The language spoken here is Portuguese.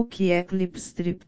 O que é clipstrip?